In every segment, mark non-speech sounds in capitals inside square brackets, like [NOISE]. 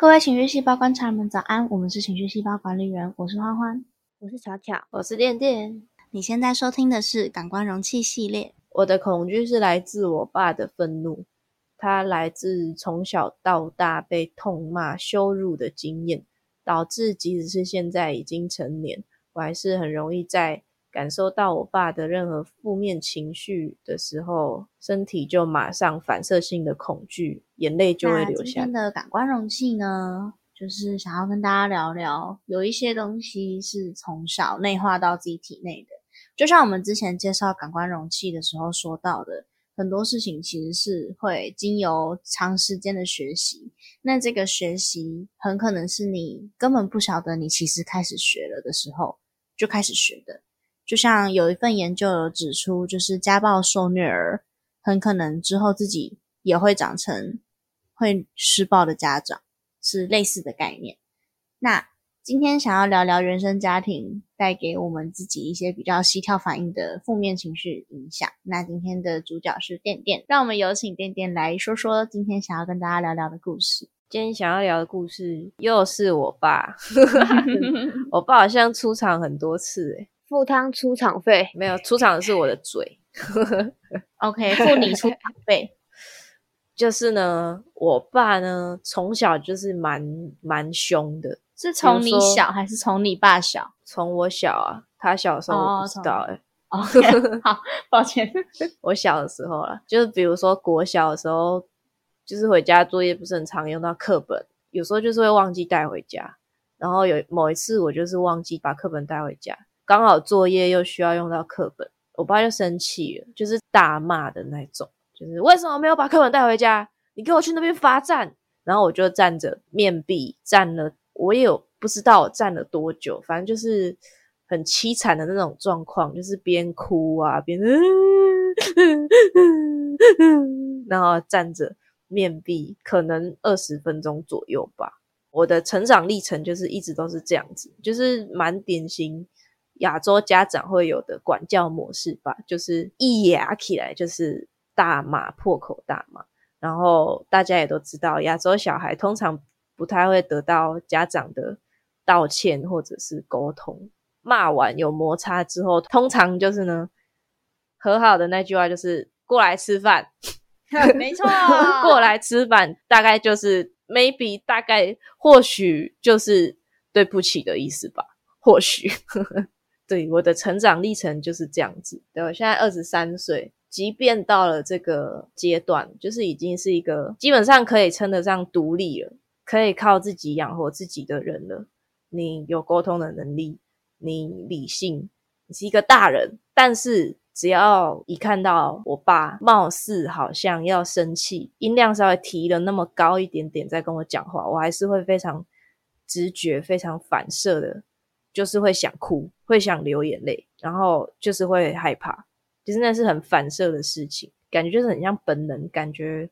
各位情绪细胞观察人们，早安！我们是情绪细胞管理员，我是欢欢，我是巧巧，我是电电。你现在收听的是感官容器系列。我的恐惧是来自我爸的愤怒，他来自从小到大被痛骂、羞辱的经验，导致即使是现在已经成年，我还是很容易在。感受到我爸的任何负面情绪的时候，身体就马上反射性的恐惧，眼泪就会流下。今天的感官容器呢，就是想要跟大家聊聊，有一些东西是从小内化到自己体内的。就像我们之前介绍感官容器的时候说到的，很多事情其实是会经由长时间的学习。那这个学习很可能是你根本不晓得，你其实开始学了的时候就开始学的。就像有一份研究有指出，就是家暴受虐儿很可能之后自己也会长成会施暴的家长，是类似的概念。那今天想要聊聊原生家庭带给我们自己一些比较膝跳反应的负面情绪影响。那今天的主角是电电，让我们有请电电来说说今天想要跟大家聊聊的故事。今天想要聊的故事又是我爸 [LAUGHS] [LAUGHS] 我爸好像出场很多次诶付汤出场费没有，出场的是我的嘴。OK，付你出场 [LAUGHS] 费。就是呢，我爸呢从小就是蛮蛮凶的，是从你小还是从你爸小？从我小啊，他小的时候我不知道哎。OK，[LAUGHS] 好，抱歉，[LAUGHS] 我小的时候了，就是比如说国小的时候，就是回家作业不是很常用到课本，有时候就是会忘记带回家，然后有某一次我就是忘记把课本带回家。刚好作业又需要用到课本，我爸就生气了，就是大骂的那种，就是为什么没有把课本带回家？你给我去那边罚站。然后我就站着面壁站了，我也有不知道我站了多久，反正就是很凄惨的那种状况，就是边哭啊边，[LAUGHS] 然后站着面壁，可能二十分钟左右吧。我的成长历程就是一直都是这样子，就是蛮典型。亚洲家长会有的管教模式吧，就是一牙起来就是大骂、破口大骂，然后大家也都知道，亚洲小孩通常不太会得到家长的道歉或者是沟通。骂完有摩擦之后，通常就是呢，和好的那句话就是过来吃饭，没错，[LAUGHS] 过来吃饭，大概就是 [LAUGHS] maybe 大概或许就是对不起的意思吧，或许。对我的成长历程就是这样子。对我现在二十三岁，即便到了这个阶段，就是已经是一个基本上可以称得上独立了，可以靠自己养活自己的人了。你有沟通的能力，你理性，你是一个大人。但是只要一看到我爸貌似好像要生气，音量稍微提了那么高一点点在跟我讲话，我还是会非常直觉、非常反射的。就是会想哭，会想流眼泪，然后就是会害怕，其实那是很反射的事情，感觉就是很像本能，感觉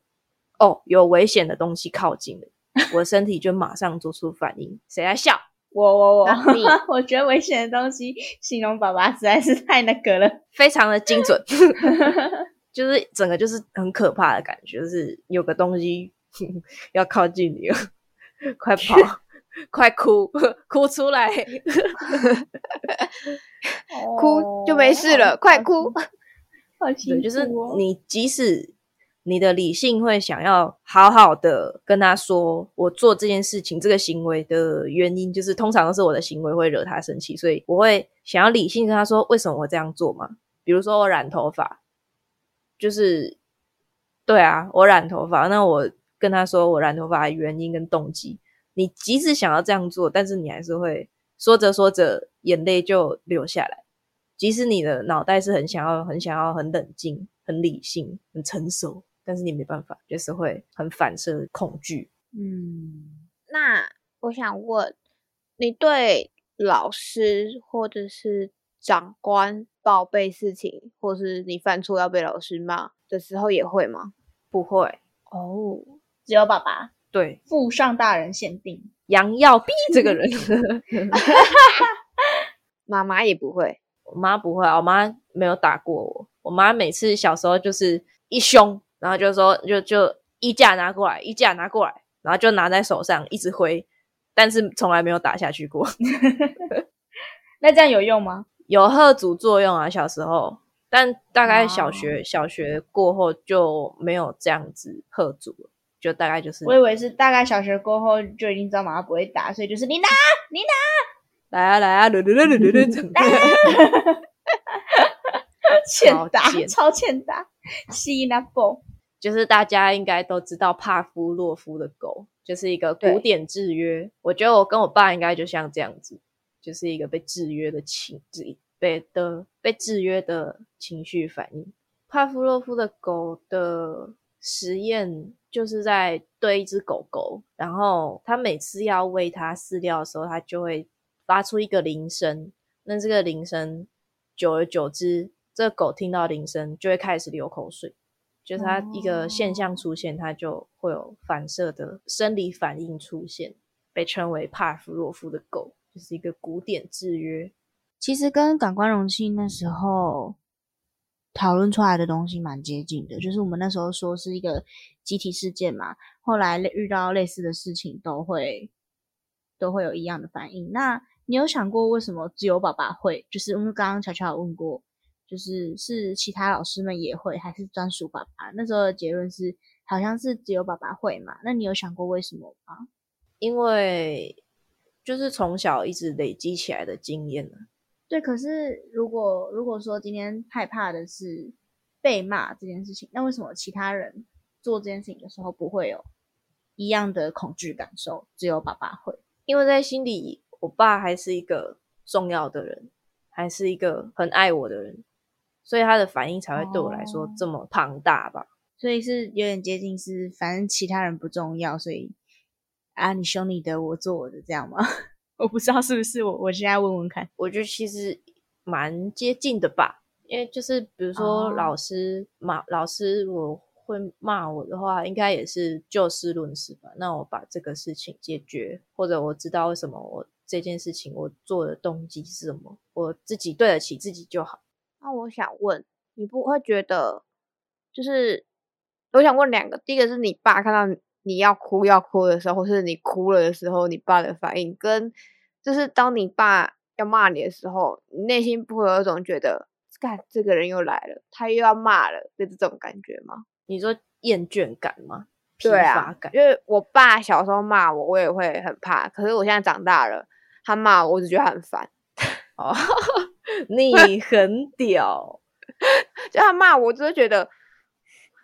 哦有危险的东西靠近了，我身体就马上做出反应。谁在笑？我我我，[LAUGHS] 你？我觉得危险的东西形容爸爸实在是太那个了，[LAUGHS] 非常的精准，[LAUGHS] 就是整个就是很可怕的感觉，就是有个东西要靠近你了，快跑！快哭，[LAUGHS] 哭出来，哭就没事了。快哭，对，就是你，即使你的理性会想要好好的跟他说，我做这件事情、这个行为的原因，就是通常都是我的行为会惹他生气，所以我会想要理性跟他说，为什么我这样做嘛？比如说我染头发，就是对啊，我染头发，那我跟他说我染头发的原因跟动机。你即使想要这样做，但是你还是会说着说着眼泪就流下来。即使你的脑袋是很想要、很想要、很冷静、很理性、很成熟，但是你没办法，就是会很反射恐惧。嗯，那我想问，你对老师或者是长官报备事情，或是你犯错要被老师骂的时候，也会吗？不会哦，只有爸爸。对，父上大人限定杨耀逼这个人，[LAUGHS] 妈妈也不会，[LAUGHS] 我妈不会，我妈没有打过我。我妈每次小时候就是一凶，然后就说就就衣架拿过来，衣架拿过来，然后就拿在手上一直挥，但是从来没有打下去过。[LAUGHS] 那这样有用吗？有贺阻作用啊，小时候，但大概小学、小学过后就没有这样子贺阻了，就大概就是我以为是大概小学过后就已经知道妈妈不会打，所以就是你拿你拿，来啊来啊，噜噜噜噜噜噜，欠打超欠打，吸那波。就是大家应该都知道帕夫洛夫的狗，就是一个古典制约。我觉得我跟我爸应该就像这样子，就是一个被制约的情，制被的被制约的情绪反应。帕夫洛夫的狗的实验就是在对一只狗狗，然后它每次要喂它饲料的时候，它就会发出一个铃声。那这个铃声久而久之，这个狗听到铃声就会开始流口水。就是它一个现象出现，它就会有反射的生理反应出现，被称为帕夫洛夫的狗，就是一个古典制约。其实跟感官容器那时候讨论出来的东西蛮接近的，就是我们那时候说是一个集体事件嘛，后来遇到类似的事情都会都会有一样的反应。那你有想过为什么只有爸爸会？就是因为刚刚巧巧有问过，就是是其他老师们也会，还是专属爸爸？那时候的结论是好像是只有爸爸会嘛？那你有想过为什么吗？因为就是从小一直累积起来的经验呢。对，可是如果如果说今天害怕的是被骂这件事情，那为什么其他人做这件事情的时候不会有一样的恐惧感受？只有爸爸会。因为在心里，我爸还是一个重要的人，还是一个很爱我的人，所以他的反应才会对我来说哦这么庞大吧。所以是有点接近是，反正其他人不重要，所以啊，你凶你的，我做我的，这样吗？我不知道是不是我，我现在问问看。我觉得其实蛮接近的吧，因为就是比如说哦老师骂、老师，我会骂我的话，应该也是就事论事吧。那我把这个事情解决，或者我知道为什么我这件事情我做的动机是什么，我自己对得起自己就好。那我想问，你不会觉得，就是我想问两个，第一个是你爸看到你你要哭要哭的时候，或是你哭了的时候，你爸的反应，跟就是当你爸要骂你的时候，你内心不会有一种觉得，干这个人又来了，他又要骂了的这种感觉吗？你说厌倦感吗？疲对啊乏感，因为我爸小时候骂我，我也会很怕，可是我现在长大了，他骂我，我只觉得很烦。哦，[LAUGHS] 你很屌，[LAUGHS] 就他骂我，只是觉得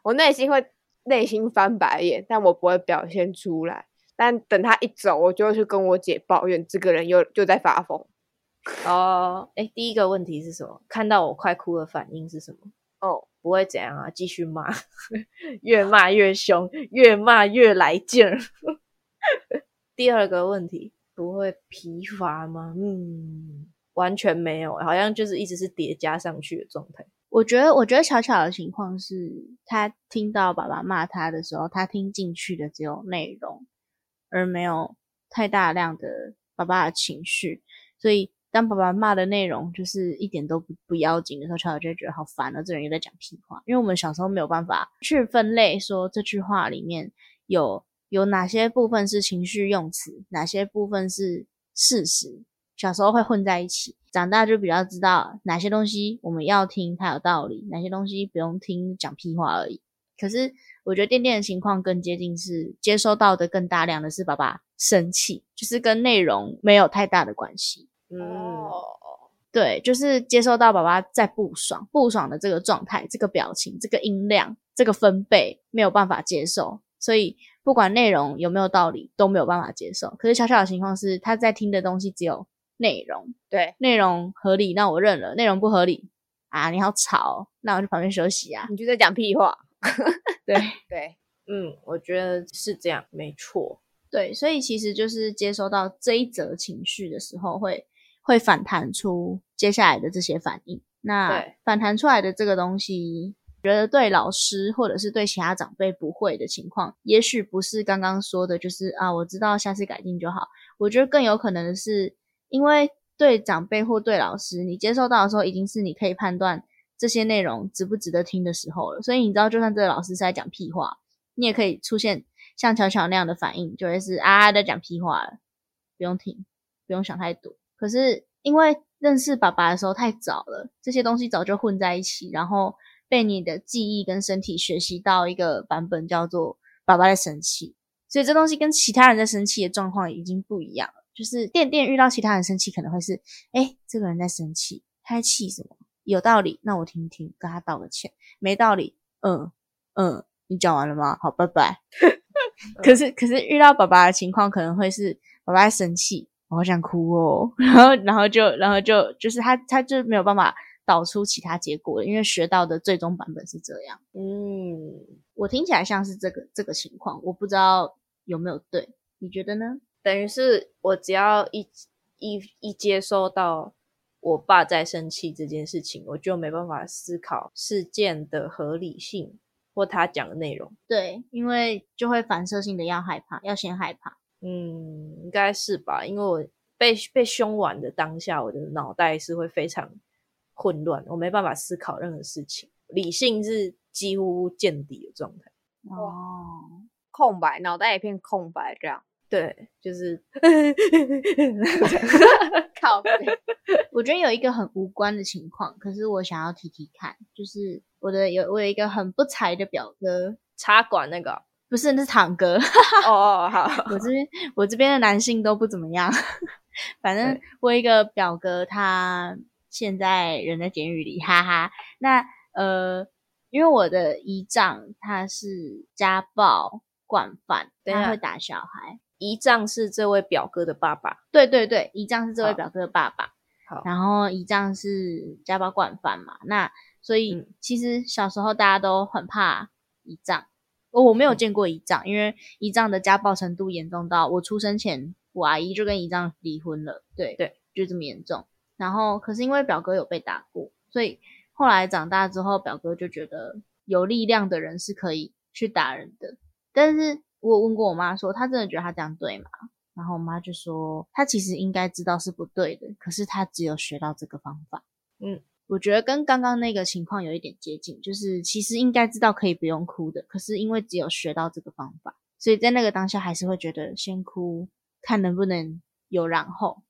我内心会内心翻白眼，但我不会表现出来。但等他一走，我就会去跟我姐抱怨，这个人又就在发疯。哦，哎，第一个问题是什么？看到我快哭的反应是什么？哦，不会怎样啊，继续骂，越骂越凶，越骂越来劲儿。[LAUGHS] 第二个问题，不会疲乏吗？嗯，完全没有，好像就是一直是叠加上去的状态。我觉得，我觉得巧巧的情况是，他听到爸爸骂他的时候，他听进去的只有内容，而没有太大量的爸爸的情绪。所以，当爸爸骂的内容就是一点都不不要紧的时候，巧巧就会觉得好烦啊，这人又在讲屁话。因为我们小时候没有办法去分类，说这句话里面有有哪些部分是情绪用词，哪些部分是事实。小时候会混在一起，长大就比较知道哪些东西我们要听，它有道理；哪些东西不用听，讲屁话而已。可是我觉得店店的情况更接近是接收到的更大量的是爸爸生气，就是跟内容没有太大的关系。嗯，哦，对，就是接收到爸爸在不爽、不爽的这个状态、这个表情、这个音量、这个分贝没有办法接受，所以不管内容有没有道理都没有办法接受。可是小小的情况是，他在听的东西只有内容，对，内容合理，那我认了；内容不合理啊，你好吵哦，那我去旁边休息啊。你就在讲屁话。对 [LAUGHS] 对，嗯，我觉得是这样，没错。对，所以其实就是接收到这一则情绪的时候会，会反弹出接下来的这些反应。那反弹出来的这个东西，觉得对老师或者是对其他长辈不会的情况，也许不是刚刚说的，就是啊，我知道下次改进就好。我觉得更有可能的是，因为对长辈或对老师，你接受到的时候，已经是你可以判断这些内容值不值得听的时候了。所以你知道，就算这个老师是在讲屁话，你也可以出现像巧巧那样的反应，就会是啊在讲屁话了，不用听，不用想太多。可是因为认识爸爸的时候太早了，这些东西早就混在一起，然后被你的记忆跟身体学习到一个版本，叫做爸爸在生气，所以这东西跟其他人在生气的状况已经不一样了。就是店店遇到其他人生气，可能会是，哎，这个人在生气，他在气什么？有道理，那我听听，跟他道个歉。没道理，嗯嗯，你讲完了吗？好，拜拜。[LAUGHS] 可是可是遇到爸爸的情况，可能会是爸爸在生气，我好想哭哦，[LAUGHS] 然后然后就然后就就是他他就没有办法导出其他结果了，因为学到的最终版本是这样。嗯，我听起来像是这个这个情况，我不知道有没有对，你觉得呢？等于是我只要一一一接收到我爸在生气这件事情，我就没办法思考事件的合理性或他讲的内容。对，因为就会反射性的要害怕，要先害怕。嗯，应该是吧，因为我被被凶完的当下，我的脑袋是会非常混乱，我没办法思考任何事情，理性是几乎见底的状态。哦，空白，脑袋一片空白，这样。对，就是 [LAUGHS] 靠背，我觉得有一个很无关的情况，可是我想要提提看，就是我的有我有一个很不才的表哥，插管那个不是，那是堂哥。[LAUGHS] 哦哦好，我这边我这边的男性都不怎么样，[LAUGHS] 反正我有一个表哥，他现在人在监狱里，哈哈。那呃，因为我的姨丈他是家暴惯犯，他会打小孩。姨丈是这位表哥的爸爸。对对对，姨丈是这位表哥的爸爸，好，然后姨丈是家暴惯犯嘛，那所以嗯其实小时候大家都很怕姨丈。我我没有见过姨丈，因为姨丈的家暴程度严重到我出生前，我阿姨就跟姨丈离婚了。对对，就这么严重。然后可是因为表哥有被打过，所以后来长大之后，表哥就觉得有力量的人是可以去打人的。但是我有问过我妈说，她真的觉得她这样对吗？然后我妈就说，她其实应该知道是不对的，可是她只有学到这个方法。嗯，我觉得跟刚刚那个情况有一点接近，就是其实应该知道可以不用哭的，可是因为只有学到这个方法，所以在那个当下还是会觉得先哭，看能不能有然后。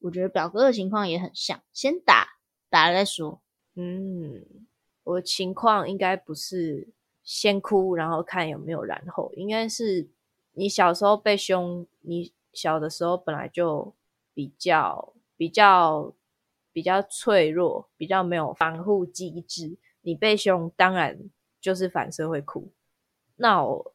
我觉得表哥的情况也很像，先打，打了再说。嗯，我的情况应该不是先哭，然后看有没有然后，应该是你小时候被凶，你小的时候本来就比较比较比较脆弱，比较没有防护机制，你被凶当然就是反射会哭，那我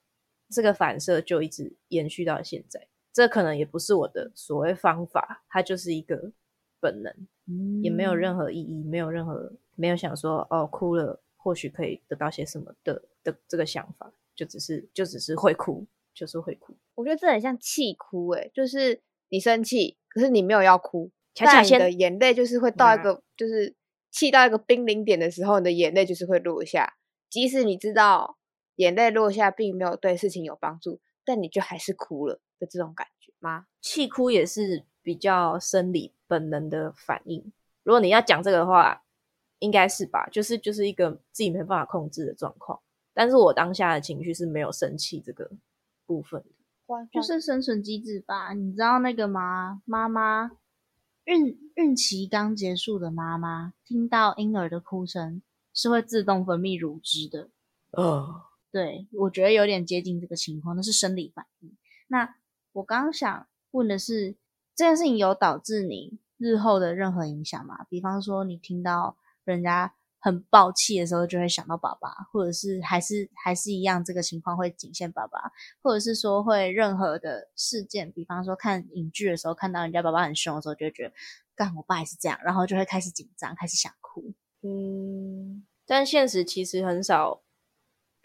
这个反射就一直延续到现在。这可能也不是我的所谓方法，它就是一个本能。嗯也没有任何意义，没有任何没有想说哦哭了或许可以得到些什么的的这个想法，就只是就只是会哭，就是会哭。我觉得这很像气哭、欸，就是你生气，可是你没有要哭，恰恰先但你的眼泪就是会到一个，就是气到一个濒临点的时候，你的眼泪就是会落下。即使你知道眼泪落下并没有对事情有帮助，但你就还是哭了的这种感觉吗？气哭也是比较生理本能的反应。如果你要讲这个的话，应该是吧，就是就是一个自己没办法控制的状况。但是我当下的情绪是没有生气这个部分的。就是生存机制吧？你知道那个吗？妈妈孕孕期刚结束的妈妈，听到婴儿的哭声是会自动分泌乳汁的。呃，对，我觉得有点接近这个情况，那是生理反应。那我刚刚想问的是，这件事情有导致你日后的任何影响吗？比方说，你听到人家很暴气的时候，就会想到爸爸，或者是还是还是一样，这个情况会仅限爸爸，或者是说会任何的事件，比方说看影剧的时候，看到人家爸爸很凶的时候，就会觉得，干我爸也是这样，然后就会开始紧张，开始想哭。嗯，但现实其实很少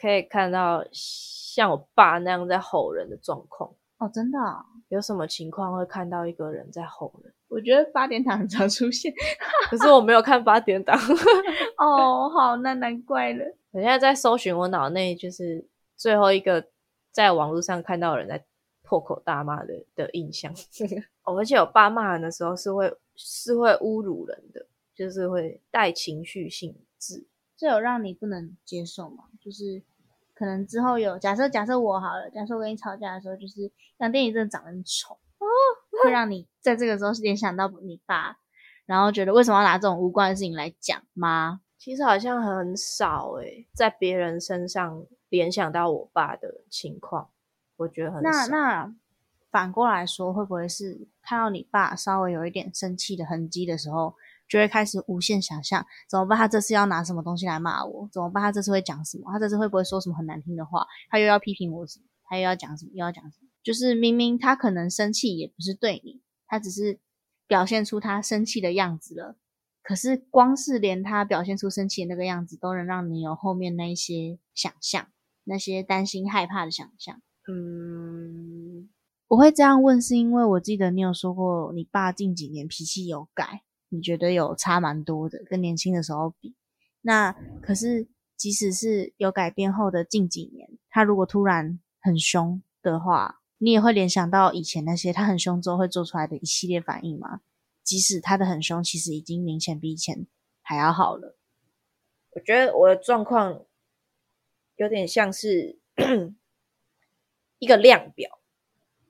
可以看到像我爸那样在吼人的状况。哦，真的哦、有什么情况会看到一个人在吼人？我觉得八点档很常出现。可是我没有看八点档。[LAUGHS] 哦，好，那难怪了。我现在在搜寻我脑内就是最后一个在网络上看到人在破口大骂的的印象。[LAUGHS] 哦而且我爸骂人的时候是会是会侮辱人的，就是会带情绪性字。这有让你不能接受吗？就是可可能之后有假设，假设我好了，假设我跟你吵架的时候，就是杨电影真的长得很丑哦，会让你在这个时候联想到你爸，然后觉得为什么要拿这种无关的事情来讲吗？其实好像很少诶，在别人身上联想到我爸的情况，我觉得很那。那反过来说，会不会是看到你爸稍微有一点生气的痕迹的时候，就会开始无限想象怎么办？他这次要拿什么东西来骂我？怎么办？他这次会讲什么？他这次会不会说什么很难听的话？他又要批评我什么？他又要讲什么？又要讲什么？就是明明他可能生气也不是对你，他只是表现出他生气的样子了。可是光是连他表现出生气的那个样子，都能让你有后面那一些想象，那些担心害怕的想象。嗯，我会这样问，是因为我记得你有说过，你爸近几年脾气有改，你觉得有差蛮多的，跟年轻的时候比。那可是，即使是有改变后的近几年，他如果突然很凶的话，你也会联想到以前那些他很凶之后会做出来的一系列反应吗？即使他的很凶，其实已经明显比以前还要好了。我觉得我的状况有点像是一个量表，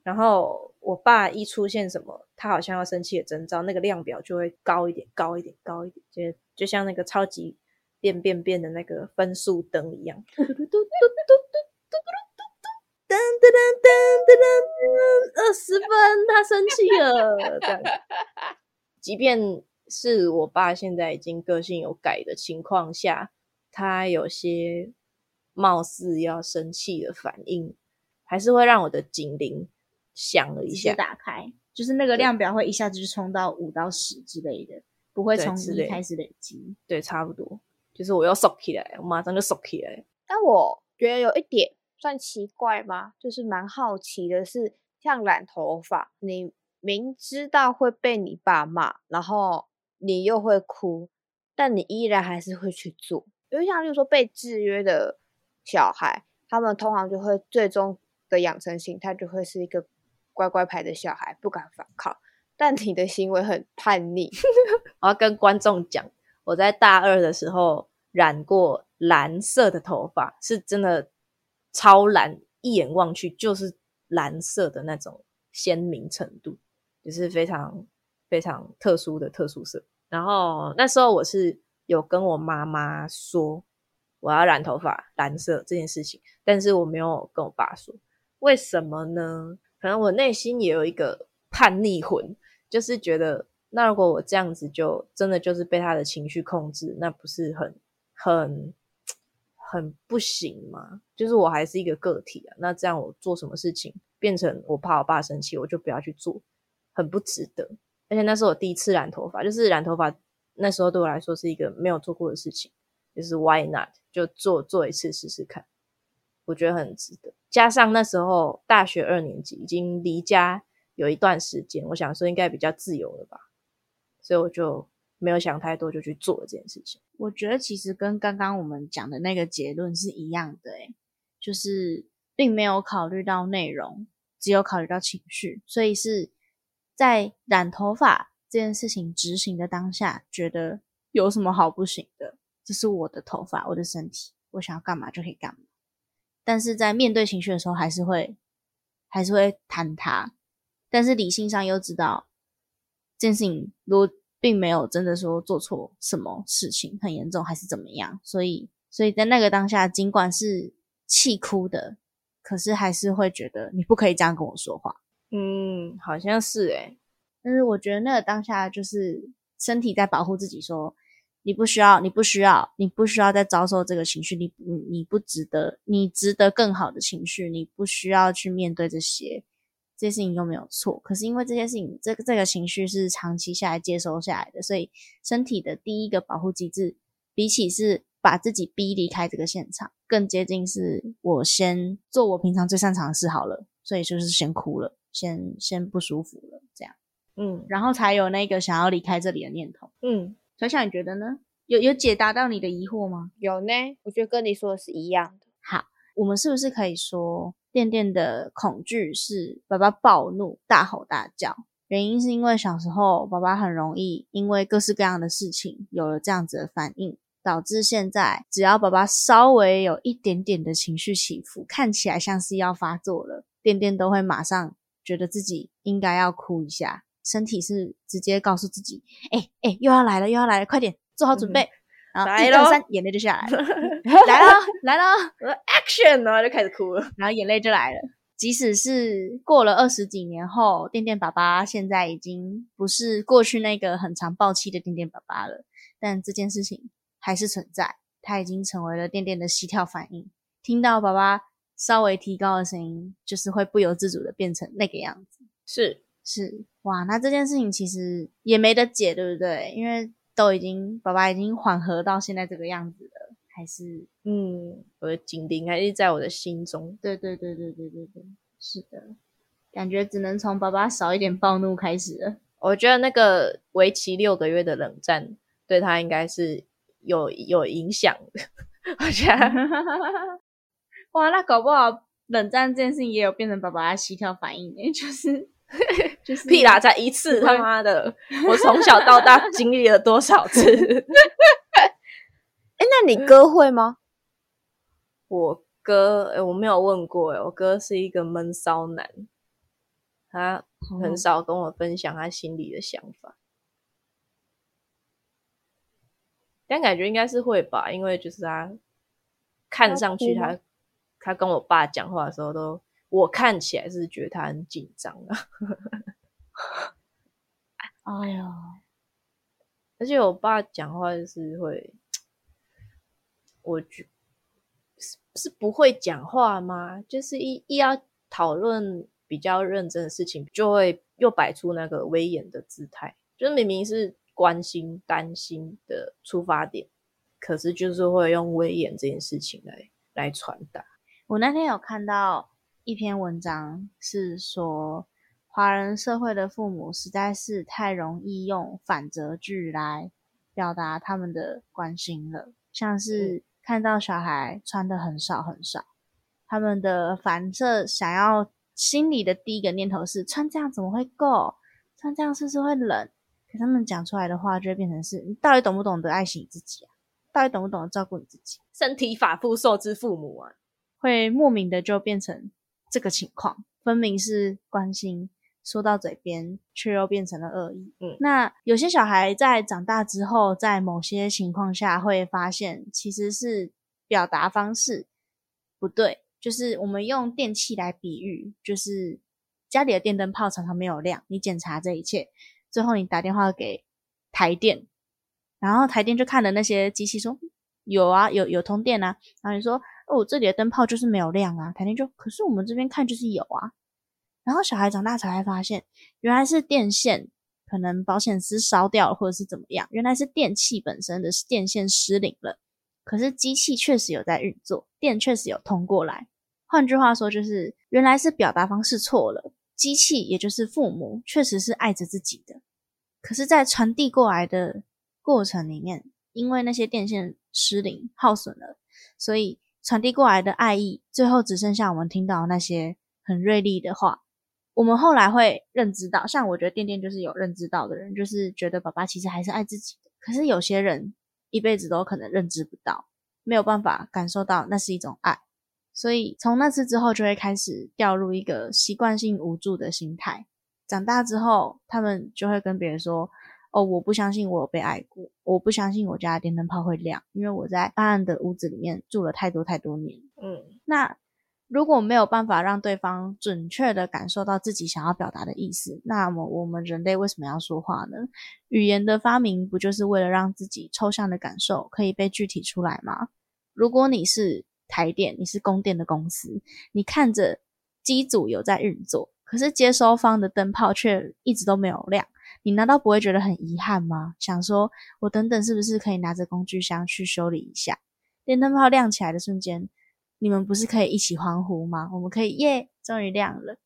然后我爸一出现什么，他好像要生气的征兆，那个量表就会高一点，高一点，高一点，就就像那个超级变变变的那个分数灯一样。[LAUGHS] 噔噔噔噔噔噔，二十分，他生气了，[LAUGHS] 这样。即便是我爸现在已经个性有改的情况下，他有些貌似要生气的反应，还是会让我的警铃响了一下。打开，就是那个量表会一下子就冲到五到十之类的，不会从一开始累积。对，差不多，就是我要收起来，我马上就收起来。但我觉得有一点算奇怪吗？就是蛮好奇的是，像染头发，你明知道会被你爸骂，然后你又会哭，但你依然还是会去做。因为像例如说被制约的小孩，他们通常就会最终的养成形态就会是一个乖乖牌的小孩，不敢反抗。但你的行为很叛逆，[LAUGHS] 我要跟观众讲，我在大二的时候染过蓝色的头发，是真的超蓝，一眼望去就是蓝色的那种鲜明程度，就是非常非常特殊的特殊色。然后那时候我是有跟我妈妈说我要染头发蓝色这件事情，但是我没有跟我爸说，为什么呢？可能我内心也有一个叛逆魂，就是觉得，那如果我这样子就真的就是被他的情绪控制，那不是很很很不行吗？就是我还是一个个体啊，那这样我做什么事情变成我怕我爸生气，我就不要去做，很不值得。而且那是我第一次染头发，就是染头发那时候对我来说是一个没有做过的事情，就是 why not 就做做一次试试看，我觉得很值得。加上那时候大学二年级已经离家有一段时间，我想说应该比较自由了吧，所以我就没有想太多，就去做这件事情。我觉得其实跟刚刚我们讲的那个结论是一样的，就是并没有考虑到内容，只有考虑到情绪，所以是在染头发这件事情执行的当下，觉得有什么好不行的？这是我的头发，我的身体，我想要干嘛就可以干嘛。但是在面对情绪的时候，还是会还是会坍塌，但是理性上又知道这件事情如并没有真的说做错什么事情很严重还是怎么样，所以所以在那个当下，尽管是气哭的，可是还是会觉得你不可以这样跟我说话。嗯，好像是诶、但是我觉得那个当下就是身体在保护自己说，你不需要，你不需要，你不需要再遭受这个情绪，你你你不值得，你值得更好的情绪，你不需要去面对这些，这些事情又没有错。可是因为这些事情，这个这个情绪是长期下来接收下来的，所以身体的第一个保护机制，比起是把自己逼离开这个现场，更接近是我先做我平常最擅长的事好了，所以就是先哭了，先先不舒服了，这样。嗯然后才有那个想要离开这里的念头。嗯，小小，你觉得呢？有有解答到你的疑惑吗？有呢，我觉得跟你说的是一样的。好，我们是不是可以说，店店的恐惧是爸爸暴怒、大吼大叫？原因是因为小时候爸爸很容易因为各式各样的事情有了这样子的反应，导致现在只要爸爸稍微有一点点的情绪起伏，看起来像是要发作了，店店都会马上觉得自己应该要哭一下，身体是直接告诉自己，哎哎，又要来了，又要来了，快点做好准备。然后一二三，眼泪就下来了，[LAUGHS] 来了来了，[LAUGHS] action，然后就开始哭了，然后眼泪就来了。即使是过了二十几年后，电电爸爸现在已经不是过去那个很常暴气的电电爸爸了，但这件事情还是存在。他已经成为了电电的膝跳反应，听到爸爸稍微提高的声音，就是会不由自主的变成那个样子。是是，哇，那这件事情其实也没得解，对不对？因为都已经爸爸已经缓和到现在这个样子了。还是嗯，我的警铃还是在我的心中。对对对对对对对，是的，感觉只能从爸爸少一点暴怒开始了。我觉得那个为期六个月的冷战对他应该是有有影响的。[LAUGHS] 我觉得，[LAUGHS] 哇，那搞不好冷战这件事情也有变成爸爸的膝跳反应呢，就是 [LAUGHS] 就是屁啦，才一次，他妈的，我从小到大 [LAUGHS] 经历了多少次？[LAUGHS] 哎那你哥会吗？我哥，哎，我没有问过，哎，我哥是一个闷骚男，他很少跟我分享他心里的想法，但感觉应该是会吧，因为就是他看上去，他他跟我爸讲话的时候，都我看起来是觉得他很紧张啊。哎呀，而且我爸讲话就是会。我觉是是不会讲话吗？就是一一要讨论比较认真的事情，就会又摆出那个威严的姿态。就是明明是关心、担心的出发点，可是就是会用威严这件事情来来传达。我那天有看到一篇文章，是说华人社会的父母实在是太容易用反责句来表达他们的关心了，像是。看到小孩穿的很少很少，他们的反射想要心里的第一个念头是穿这样怎么会够？穿这样是不是会冷？可他们讲出来的话就会变成是你到底懂不懂得爱惜你自己啊？到底懂不懂得照顾你自己？身体发肤受之父母啊，会莫名的就变成这个情况，分明是关心。说到嘴边，却又变成了恶意。嗯，那有些小孩在长大之后，在某些情况下会发现，其实是表达方式不对。就是我们用电器来比喻，就是家里的电灯泡常常没有亮，你检查这一切，最后你打电话给台电，然后台电就看了那些机器说有啊，有有通电啊，然后你说哦，这里的灯泡就是没有亮啊，肯定就可是我们这边看就是有啊。然后小孩长大才会发现，原来是电线可能保险丝烧掉了，或者是怎么样，原来是电器本身的电线失灵了。可是机器确实有在运作，电确实有通过来。换句话说，就是原来是表达方式错了。机器也就是父母，确实是爱着自己的。可是，在传递过来的过程里面，因为那些电线失灵耗损了，所以传递过来的爱意，最后只剩下我们听到那些很锐利的话。我们后来会认知到，像我觉得店店就是有认知到的人，就是觉得爸爸其实还是爱自己的。可是有些人一辈子都可能认知不到，没有办法感受到那是一种爱，所以从那次之后就会开始掉入一个习惯性无助的心态。长大之后，他们就会跟别人说：“哦，我不相信我有被爱过，我不相信我家的电灯泡会亮，因为我在暗暗的屋子里面住了太多太多年。”嗯，那。如果没有办法让对方准确的感受到自己想要表达的意思，那么我们人类为什么要说话呢？语言的发明不就是为了让自己抽象的感受可以被具体出来吗？如果你是台电，你是供电的公司，你看着机组有在运作，可是接收方的灯泡却一直都没有亮，你难道不会觉得很遗憾吗？想说，我等等是不是可以拿着工具箱去修理一下？电灯泡亮起来的瞬间。你们不是可以一起欢呼吗？我们可以耶，终于亮了。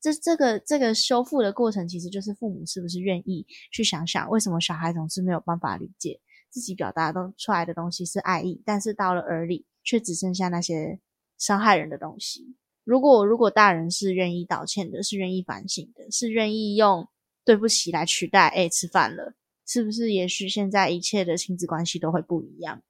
这这个这个修复的过程，其实就是父母是不是愿意去想想，为什么小孩总是没有办法理解自己表达的出来的东西是爱意，但是到了耳里却只剩下那些伤害人的东西。如果如果大人是愿意道歉的，是愿意反省的，是愿意用对不起来取代哎吃饭了，是不是？也许现在一切的亲子关系都会不一样。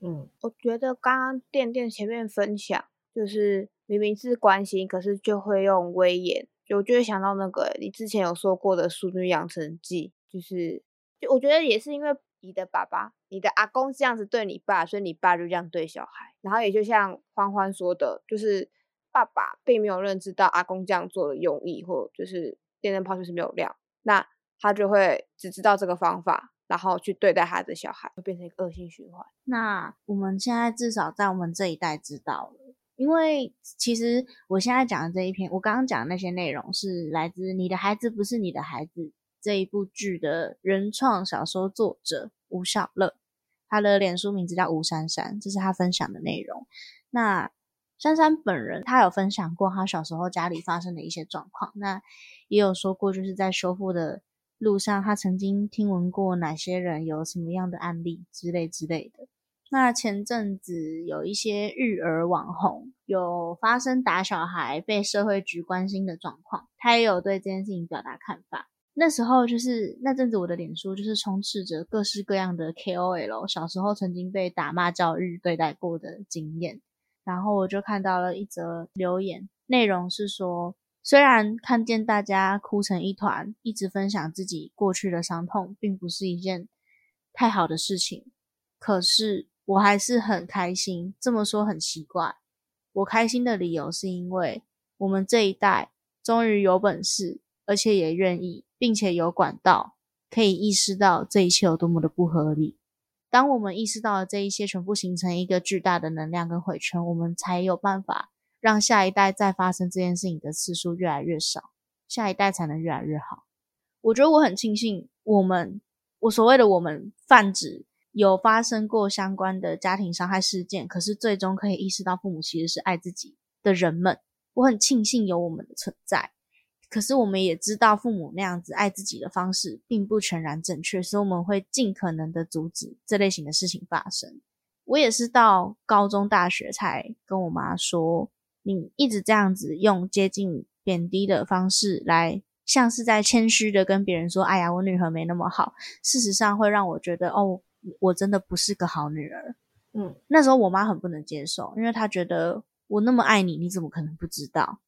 嗯，我觉得刚刚店店前面分享，就是明明是关心，可是就会用威严，就我就会想到那个你之前有说过的《淑女养成记》，就是就我觉得也是因为你的爸爸、你的阿公这样子对你爸，所以你爸就这样对小孩。然后也就像欢欢说的，就是爸爸并没有认知到阿公这样做的用意，或就是电灯泡就是没有亮，那他就会只知道这个方法。然后去对待他的小孩，会变成一个恶性循环。那我们现在至少在我们这一代知道了，因为其实我现在讲的这一篇，我刚刚讲的那些内容是来自《你的孩子不是你的孩子》这一部剧的原创小说作者吴小乐，他的脸书名字叫吴珊珊，这是他分享的内容。那珊珊本人，他有分享过他小时候家里发生的一些状况，那也有说过就是在修复的。路上，他曾经听闻过哪些人有什么样的案例之类之类的。那前阵子有一些育儿网红有发生打小孩被社会局关心的状况，他也有对这件事情表达看法。那时候就是那阵子，我的脸书就是充斥着各式各样的 KOL 小时候曾经被打骂教育对待过的经验，然后我就看到了一则留言，内容是说。虽然看见大家哭成一团，一直分享自己过去的伤痛，并不是一件太好的事情，可是我还是很开心。这么说很奇怪，我开心的理由是因为我们这一代终于有本事，而且也愿意，并且有管道可以意识到这一切有多么的不合理。当我们意识到了这一些全部形成一个巨大的能量跟回圈，我们才有办法。让下一代再发生这件事情的次数越来越少，下一代才能越来越好。我觉得我很庆幸，我们我所谓的我们泛指有发生过相关的家庭伤害事件，可是最终可以意识到父母其实是爱自己的人们。我很庆幸有我们的存在，可是我们也知道父母那样子爱自己的方式并不全然正确，所以我们会尽可能的阻止这类型的事情发生。我也是到高中、大学才跟我妈说。你一直这样子用接近贬低的方式来，像是在谦虚的跟别人说：“哎呀，我女儿没那么好。”事实上会让我觉得，哦，我真的不是个好女儿。嗯，那时候我妈很不能接受，因为她觉得我那么爱你，你怎么可能不知道？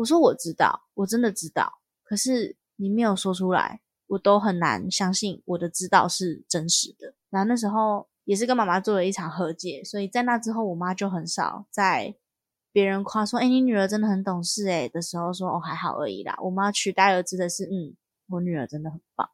我说我知道，我真的知道。可是你没有说出来，我都很难相信我的知道是真实的。然后那时候也是跟妈妈做了一场和解，所以在那之后，我妈就很少在。别人夸说：“哎，你女儿真的很懂事。”哎，的时候说：“哦，还好而已啦。”我妈取代而知的是：“嗯，我女儿真的很棒。”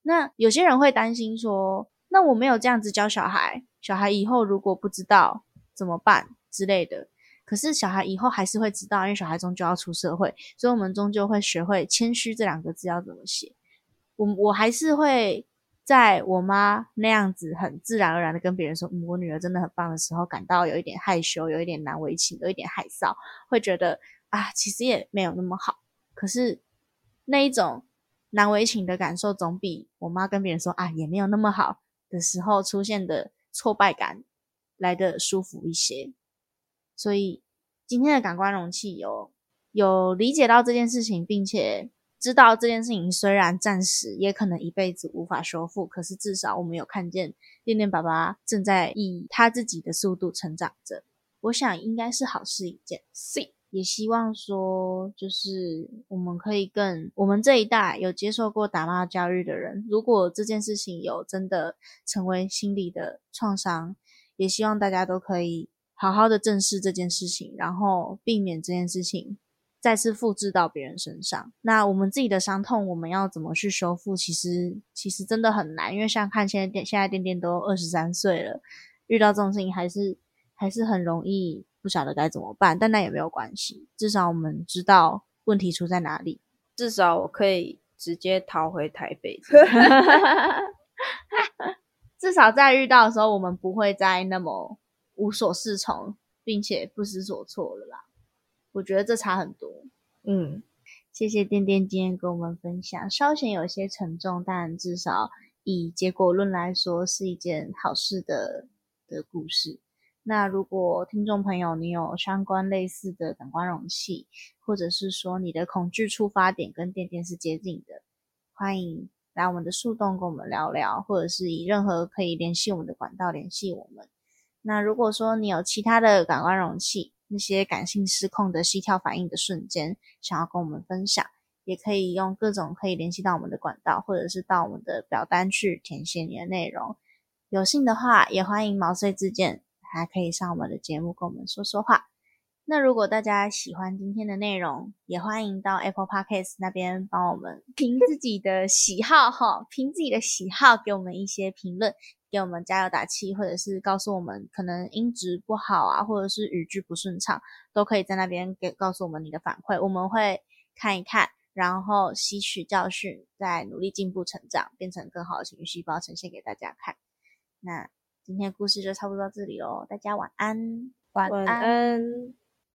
那有些人会担心说：“那我没有这样子教小孩，小孩以后如果不知道怎么办之类的。”可是小孩以后还是会知道，因为小孩终究要出社会，所以我们终究会学会谦虚这两个字要怎么写。我我还是会。在我妈那样子很自然而然的跟别人说，嗯，我女儿真的很棒的时候，感到有一点害羞，有一点难为情，有一点害臊，会觉得啊，其实也没有那么好。可是那一种难为情的感受，总比我妈跟别人说啊，也没有那么好的时候出现的挫败感来的舒服一些。所以今天的感官容器有有理解到这件事情，并且。知道这件事情虽然暂时，也可能一辈子无法修复，可是至少我们有看见恋恋爸爸正在以他自己的速度成长着。我想应该是好事一件。C 也希望说，就是我们可以更我们这一代有接受过打骂教育的人，如果这件事情有真的成为心理的创伤，也希望大家都可以好好的正视这件事情，然后避免这件事情。再次复制到别人身上，那我们自己的伤痛，我们要怎么去修复？其实其实真的很难，因为像看现在店，现在店店都二十三岁了，遇到这种事情还是还是很容易不晓得该怎么办。但那也没有关系，至少我们知道问题出在哪里。至少我可以直接逃回台北。[LAUGHS] [LAUGHS] 至少在遇到的时候，我们不会再那么无所适从，并且不知所措了啦。我觉得这差很多，嗯，谢谢店店今天跟我们分享，稍显有些沉重，但至少以结果论来说是一件好事的的故事。那如果听众朋友你有相关类似的感官容器，或者是说你的恐惧出发点跟店店是接近的，欢迎来我们的树洞跟我们聊聊，或者是以任何可以联系我们的管道联系我们。那如果说你有其他的感官容器，那些感性失控的心跳反应的瞬间，想要跟我们分享，也可以用各种可以联系到我们的管道，或者是到我们的表单去填写你的内容。有幸的话，也欢迎毛遂自荐，还可以上我们的节目跟我们说说话。那如果大家喜欢今天的内容，也欢迎到 Apple Podcast 那边帮我们凭自己的喜好哈，凭自己的喜好给我们一些评论，给我们加油打气，或者是告诉我们可能音质不好啊，或者是语句不顺畅，都可以在那边给告诉我们你的反馈，我们会看一看，然后吸取教训，再努力进步成长，变成更好的情绪细胞呈现给大家看。那今天故事就差不多到这里喽，大家晚安，晚安。